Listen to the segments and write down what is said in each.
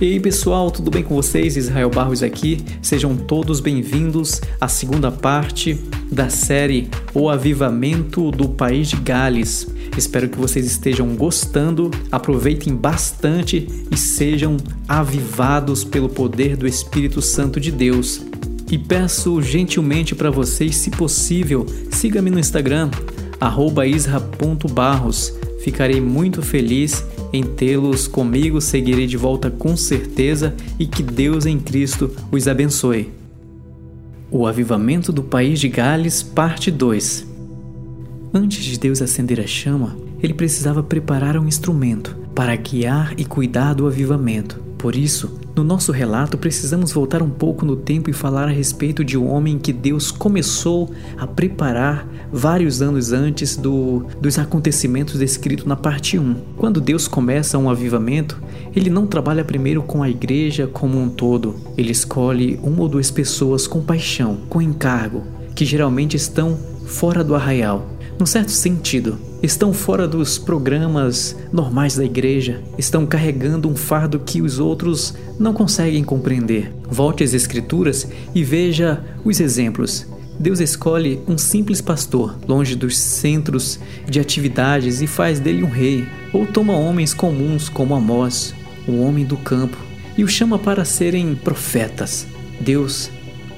E aí pessoal, tudo bem com vocês? Israel Barros aqui. Sejam todos bem-vindos à segunda parte da série O Avivamento do País de Gales. Espero que vocês estejam gostando, aproveitem bastante e sejam avivados pelo poder do Espírito Santo de Deus. E peço gentilmente para vocês, se possível, siga-me no Instagram, isra.barros. Ficarei muito feliz em tê-los comigo, seguirei de volta com certeza e que Deus em Cristo os abençoe. O Avivamento do País de Gales, parte 2 Antes de Deus acender a chama, ele precisava preparar um instrumento para guiar e cuidar do avivamento. Por isso, no nosso relato, precisamos voltar um pouco no tempo e falar a respeito de um homem que Deus começou a preparar vários anos antes do, dos acontecimentos descritos na parte 1. Quando Deus começa um avivamento, ele não trabalha primeiro com a igreja como um todo. Ele escolhe uma ou duas pessoas com paixão, com encargo, que geralmente estão fora do arraial num certo sentido, estão fora dos programas normais da igreja, estão carregando um fardo que os outros não conseguem compreender. Volte às Escrituras e veja os exemplos. Deus escolhe um simples pastor, longe dos centros de atividades, e faz dele um rei, ou toma homens comuns como Amós, o homem do campo, e o chama para serem profetas. Deus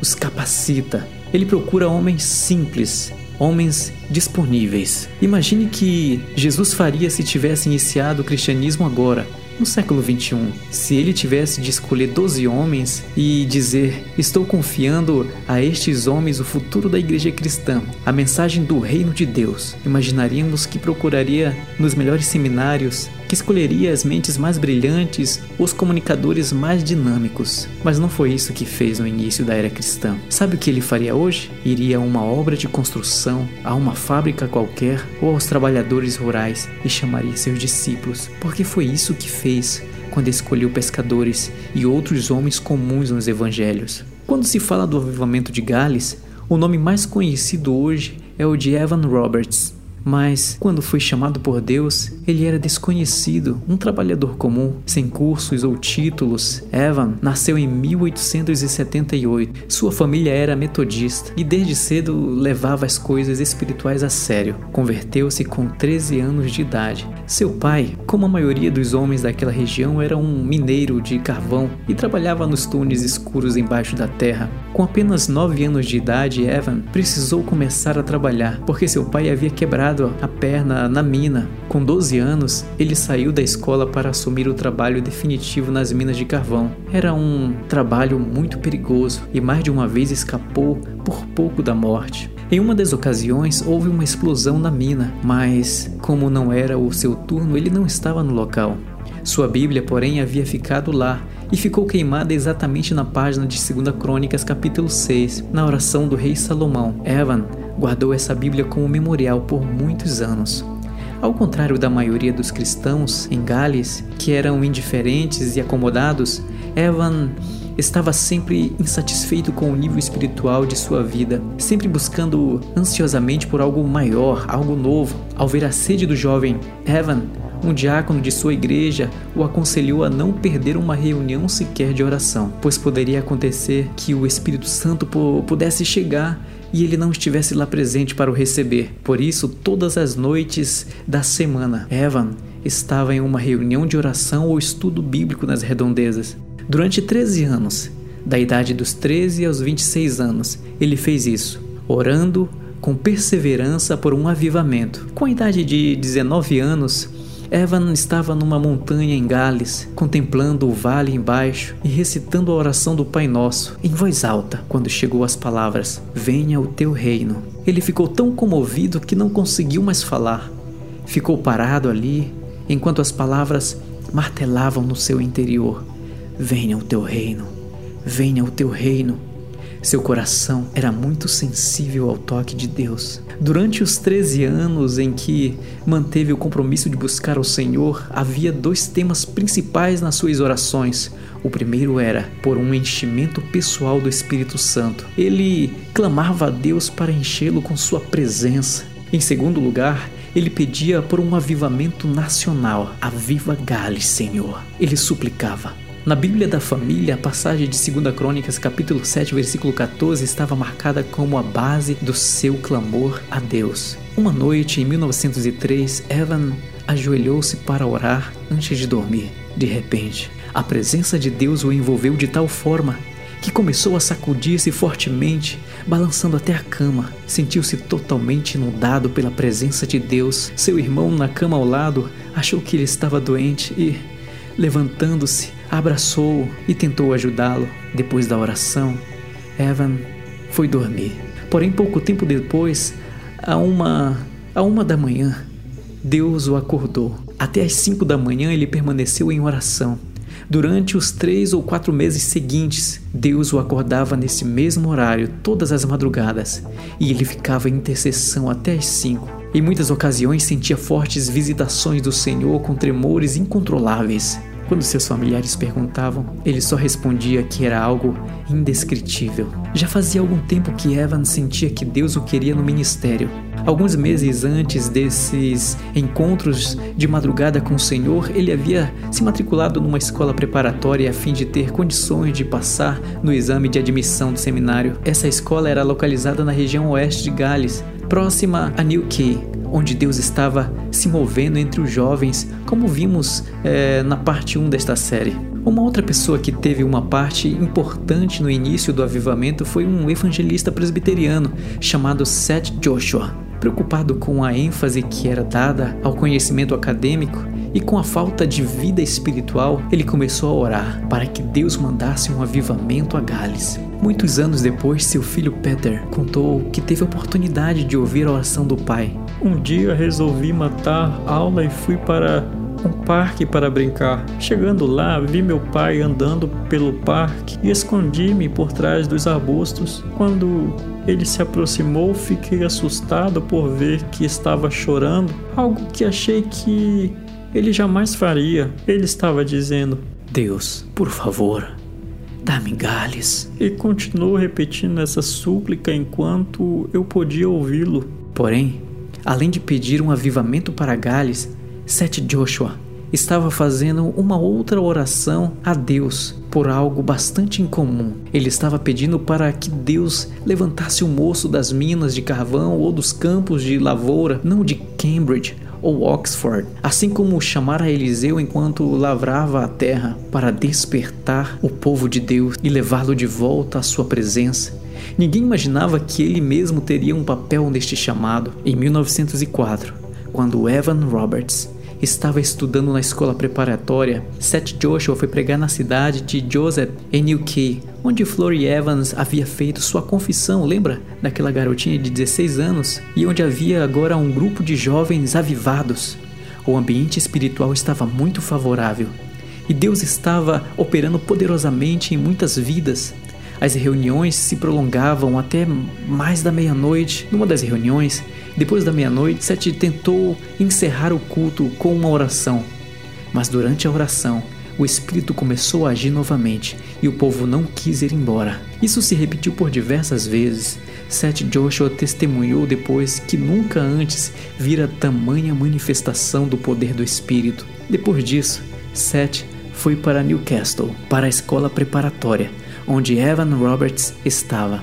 os capacita. Ele procura homens simples, homens disponíveis. Imagine que Jesus faria se tivesse iniciado o cristianismo agora, no século 21, se ele tivesse de escolher 12 homens e dizer: Estou confiando a estes homens o futuro da igreja cristã, a mensagem do reino de Deus, imaginaríamos que procuraria nos melhores seminários, que escolheria as mentes mais brilhantes, os comunicadores mais dinâmicos. Mas não foi isso que fez no início da era cristã. Sabe o que ele faria hoje? Iria a uma obra de construção, a uma fábrica qualquer ou aos trabalhadores rurais e chamaria seus discípulos, porque foi isso que fez quando escolheu pescadores e outros homens comuns nos evangelhos. Quando se fala do avivamento de Gales, o nome mais conhecido hoje é o de Evan Roberts. Mas, quando foi chamado por Deus, ele era desconhecido, um trabalhador comum, sem cursos ou títulos. Evan nasceu em 1878. Sua família era metodista e desde cedo levava as coisas espirituais a sério. Converteu-se com 13 anos de idade. Seu pai, como a maioria dos homens daquela região, era um mineiro de carvão e trabalhava nos túneis escuros embaixo da terra. Com apenas 9 anos de idade, Evan precisou começar a trabalhar porque seu pai havia quebrado quebrado a perna na mina. Com 12 anos, ele saiu da escola para assumir o trabalho definitivo nas minas de carvão. Era um trabalho muito perigoso e mais de uma vez escapou por pouco da morte. Em uma das ocasiões, houve uma explosão na mina, mas, como não era o seu turno, ele não estava no local. Sua Bíblia, porém, havia ficado lá e ficou queimada exatamente na página de 2 Crônicas, capítulo 6, na oração do rei Salomão. Evan guardou essa Bíblia como memorial por muitos anos. Ao contrário da maioria dos cristãos em Gales, que eram indiferentes e acomodados, Evan estava sempre insatisfeito com o nível espiritual de sua vida, sempre buscando ansiosamente por algo maior, algo novo. Ao ver a sede do jovem Evan, um diácono de sua igreja o aconselhou a não perder uma reunião sequer de oração, pois poderia acontecer que o Espírito Santo pudesse chegar e ele não estivesse lá presente para o receber. Por isso, todas as noites da semana, Evan estava em uma reunião de oração ou estudo bíblico nas redondezas. Durante 13 anos, da idade dos 13 aos 26 anos, ele fez isso, orando com perseverança por um avivamento. Com a idade de 19 anos, Evan estava numa montanha em Gales, contemplando o vale embaixo e recitando a oração do Pai Nosso em voz alta, quando chegou as palavras: Venha o teu reino. Ele ficou tão comovido que não conseguiu mais falar. Ficou parado ali, enquanto as palavras martelavam no seu interior: Venha o teu reino, venha o teu reino. Seu coração era muito sensível ao toque de Deus. Durante os 13 anos em que manteve o compromisso de buscar o Senhor, havia dois temas principais nas suas orações. O primeiro era por um enchimento pessoal do Espírito Santo. Ele clamava a Deus para enchê-lo com sua presença. Em segundo lugar, ele pedia por um avivamento nacional. Aviva Gales, Senhor. Ele suplicava: Na Bíblia da Família, a passagem de 2 Crônicas, capítulo 7, versículo 14, estava marcada como a base do seu clamor a Deus. Uma noite, em 1903, Evan ajoelhou-se para orar antes de dormir. De repente, a presença de Deus o envolveu de tal forma que começou a sacudir-se fortemente, balançando até a cama. Sentiu-se totalmente inundado pela presença de Deus. Seu irmão, na cama ao lado, achou que ele estava doente e, levantando-se, abraçou-o e tentou ajudá-lo. Depois da oração, Evan foi dormir. Porém, pouco tempo depois, a uma, a uma da manhã, Deus o acordou. Até às cinco da manhã ele permaneceu em oração. Durante os três ou quatro meses seguintes, Deus o acordava nesse mesmo horário todas as madrugadas e ele ficava em intercessão até as cinco. Em muitas ocasiões sentia fortes visitações do Senhor com tremores incontroláveis. Quando seus familiares perguntavam, ele só respondia que era algo indescritível. Já fazia algum tempo que Evan sentia que Deus o queria no ministério. Alguns meses antes desses encontros de madrugada com o Senhor, ele havia se matriculado numa escola preparatória a fim de ter condições de passar no exame de admissão do seminário. Essa escola era localizada na região oeste de Gales, próxima a Newquay, onde Deus estava se movendo entre os jovens, como vimos é, na parte 1 desta série. Uma outra pessoa que teve uma parte importante no início do avivamento foi um evangelista presbiteriano chamado Seth Joshua. Preocupado com a ênfase que era dada ao conhecimento acadêmico e com a falta de vida espiritual, ele começou a orar para que Deus mandasse um avivamento a Gales. Muitos anos depois, seu filho Peter contou que teve a oportunidade de ouvir a oração do pai. Um dia resolvi matar aula e fui para um parque para brincar. Chegando lá, vi meu pai andando pelo parque e escondi-me por trás dos arbustos. Quando ele se aproximou, fiquei assustado por ver que estava chorando, algo que achei que ele jamais faria. Ele estava dizendo: Deus, por favor, dá-me galhos. E continuou repetindo essa súplica enquanto eu podia ouvi-lo. Porém, além de pedir um avivamento para Gales, Seth Joshua estava fazendo uma outra oração a Deus por algo bastante incomum. Ele estava pedindo para que Deus levantasse o moço das minas de carvão ou dos campos de lavoura, não de Cambridge ou Oxford, assim como chamar a Eliseu enquanto lavrava a terra para despertar o povo de Deus e levá-lo de volta à sua presença. Ninguém imaginava que ele mesmo teria um papel neste chamado. Em 1904, quando Evan Roberts estava estudando na escola preparatória, Seth Joshua foi pregar na cidade de Joseph, em UK, onde Flory Evans havia feito sua confissão, lembra? Daquela garotinha de 16 anos, e onde havia agora um grupo de jovens avivados. O ambiente espiritual estava muito favorável e Deus estava operando poderosamente em muitas vidas. As reuniões se prolongavam até mais da meia-noite. Numa das reuniões, depois da meia-noite, Sete tentou encerrar o culto com uma oração. Mas durante a oração, o Espírito começou a agir novamente e o povo não quis ir embora. Isso se repetiu por diversas vezes. Seth Joshua testemunhou depois que nunca antes vira tamanha manifestação do poder do Espírito. Depois disso, Seth foi para Newcastle, para a escola preparatória, onde Evan Roberts estava.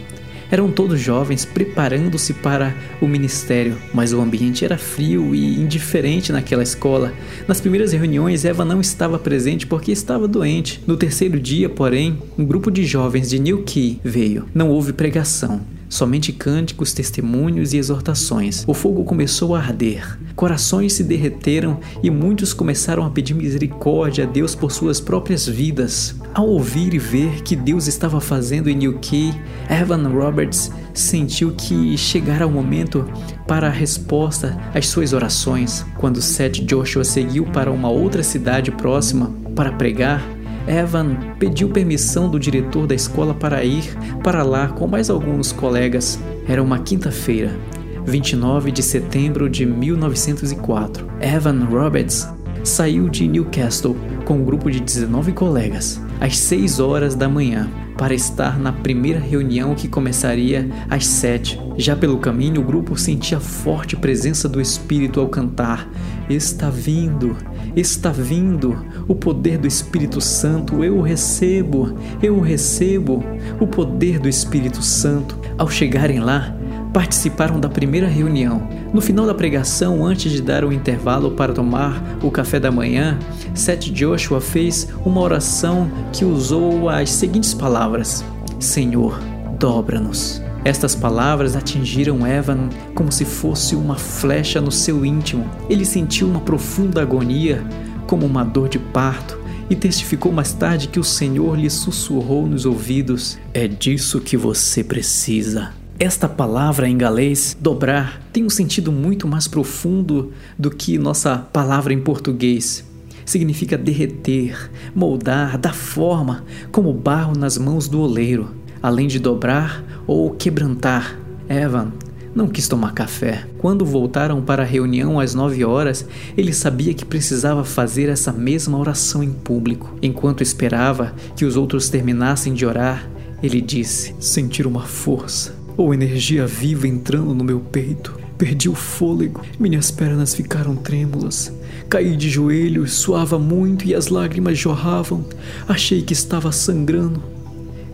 Eram todos jovens preparando-se para o ministério, mas o ambiente era frio e indiferente naquela escola. Nas primeiras reuniões, Eva não estava presente porque estava doente. No terceiro dia, porém, um grupo de jovens de New Key veio. Não houve pregação. Somente cânticos, testemunhos e exortações. O fogo começou a arder, corações se derreteram e muitos começaram a pedir misericórdia a Deus por suas próprias vidas. Ao ouvir e ver que Deus estava fazendo em New Key, Evan Roberts sentiu que chegara o momento para a resposta às suas orações. Quando Seth Joshua seguiu para uma outra cidade próxima para pregar, Evan pediu permissão do diretor da escola para ir para lá com mais alguns colegas. Era uma quinta-feira, 29 de setembro de 1904. Evan Roberts saiu de Newcastle com um grupo de 19 colegas às 6 horas da manhã para estar na primeira reunião que começaria às 7. Já pelo caminho, o grupo sentia a forte presença do Espírito ao cantar: Está vindo, está vindo, O poder do Espírito Santo, eu o recebo, eu recebo. O poder do Espírito Santo. Ao chegarem lá, participaram da primeira reunião. No final da pregação, antes de dar o intervalo para tomar o café da manhã, Seth Joshua fez uma oração que usou as seguintes palavras: Senhor, dobra-nos. Estas palavras atingiram Evan como se fosse uma flecha no seu íntimo. Ele sentiu uma profunda agonia, como uma dor de parto, e testificou mais tarde que o Senhor lhe sussurrou nos ouvidos: É disso que você precisa. Esta palavra em galês, dobrar, tem um sentido muito mais profundo do que nossa palavra em português. Significa derreter, moldar, dar forma, como barro nas mãos do oleiro além de dobrar ou quebrantar. Evan não quis tomar café. Quando voltaram para a reunião às nove horas, ele sabia que precisava fazer essa mesma oração em público. Enquanto esperava que os outros terminassem de orar, ele disse: Sentir uma força ou energia viva entrando no meu peito. Perdi o fôlego, minhas pernas ficaram trêmulas. Caí de joelhos, suava muito e as lágrimas jorravam. Achei que estava sangrando.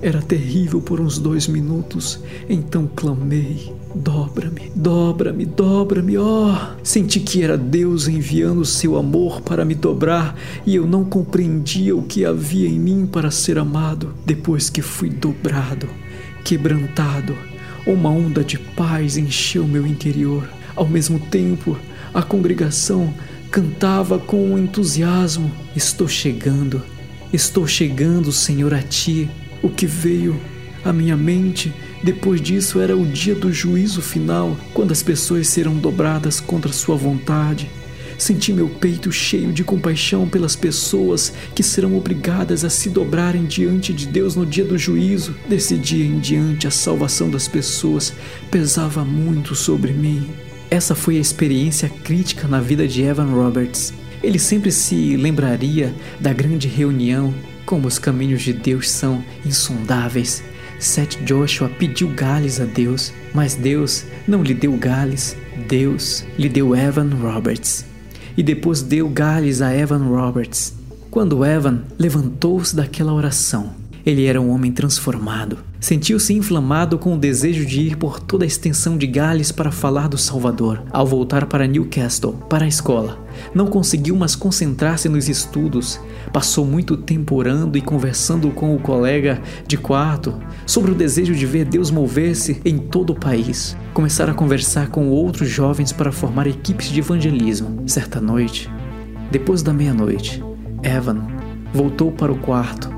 Era terrível por uns dois minutos. Então clamei: Dobra-me, dobra-me, dobra-me, ó! Oh! Senti que era Deus enviando seu amor para me dobrar e eu não compreendia o que havia em mim para ser amado. Depois que fui dobrado, quebrantado, uma onda de paz encheu meu interior. Ao mesmo tempo, a congregação cantava com entusiasmo: Estou chegando, estou chegando, Senhor, a ti. O que veio à minha mente depois disso era o dia do juízo final, quando as pessoas serão dobradas contra sua vontade. Senti meu peito cheio de compaixão pelas pessoas que serão obrigadas a se dobrarem diante de Deus no dia do juízo. Desse dia em diante, a salvação das pessoas pesava muito sobre mim. Essa foi a experiência crítica na vida de Evan Roberts. Ele sempre se lembraria da grande reunião como os caminhos de Deus são insondáveis. Seth Joshua pediu Gales a Deus, mas Deus não lhe deu Gales, Deus lhe deu Evan Roberts. E depois deu Gales a Evan Roberts. Quando Evan levantou-se daquela oração, ele era um homem transformado. Sentiu-se inflamado com o desejo de ir por toda a extensão de Gales para falar do Salvador. Ao voltar para Newcastle, para a escola, não conseguiu mais concentrar-se nos estudos. Passou muito tempo orando e conversando com o colega de quarto sobre o desejo de ver Deus mover-se em todo o país. Começaram a conversar com outros jovens para formar equipes de evangelismo. Certa noite, depois da meia-noite, Evan voltou para o quarto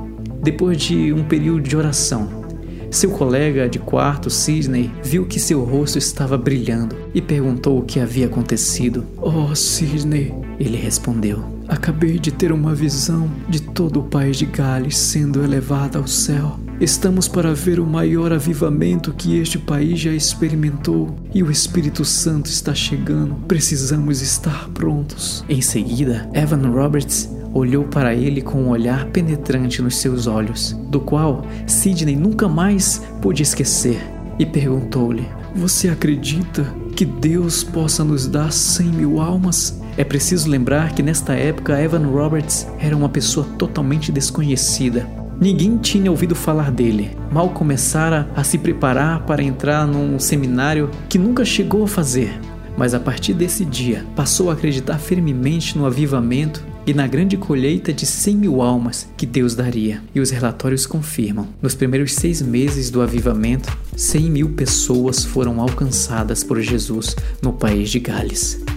depois de um período de oração, seu colega de quarto, Sidney, viu que seu rosto estava brilhando e perguntou o que havia acontecido. Oh, Sidney, ele respondeu. Acabei de ter uma visão de todo o país de Gales sendo elevado ao céu. Estamos para ver o maior avivamento que este país já experimentou e o Espírito Santo está chegando. Precisamos estar prontos. Em seguida, Evan Roberts olhou para ele com um olhar penetrante nos seus olhos, do qual Sidney nunca mais pôde esquecer, e perguntou-lhe: Você acredita que Deus possa nos dar cem mil almas? É preciso lembrar que nesta época Evan Roberts era uma pessoa totalmente desconhecida. Ninguém tinha ouvido falar dele. Mal começara a se preparar para entrar num seminário que nunca chegou a fazer. Mas a partir desse dia, passou a acreditar firmemente no avivamento e na grande colheita de 100 mil almas que Deus daria. E os relatórios confirmam: nos primeiros seis meses do avivamento, 100 mil pessoas foram alcançadas por Jesus no país de Gales.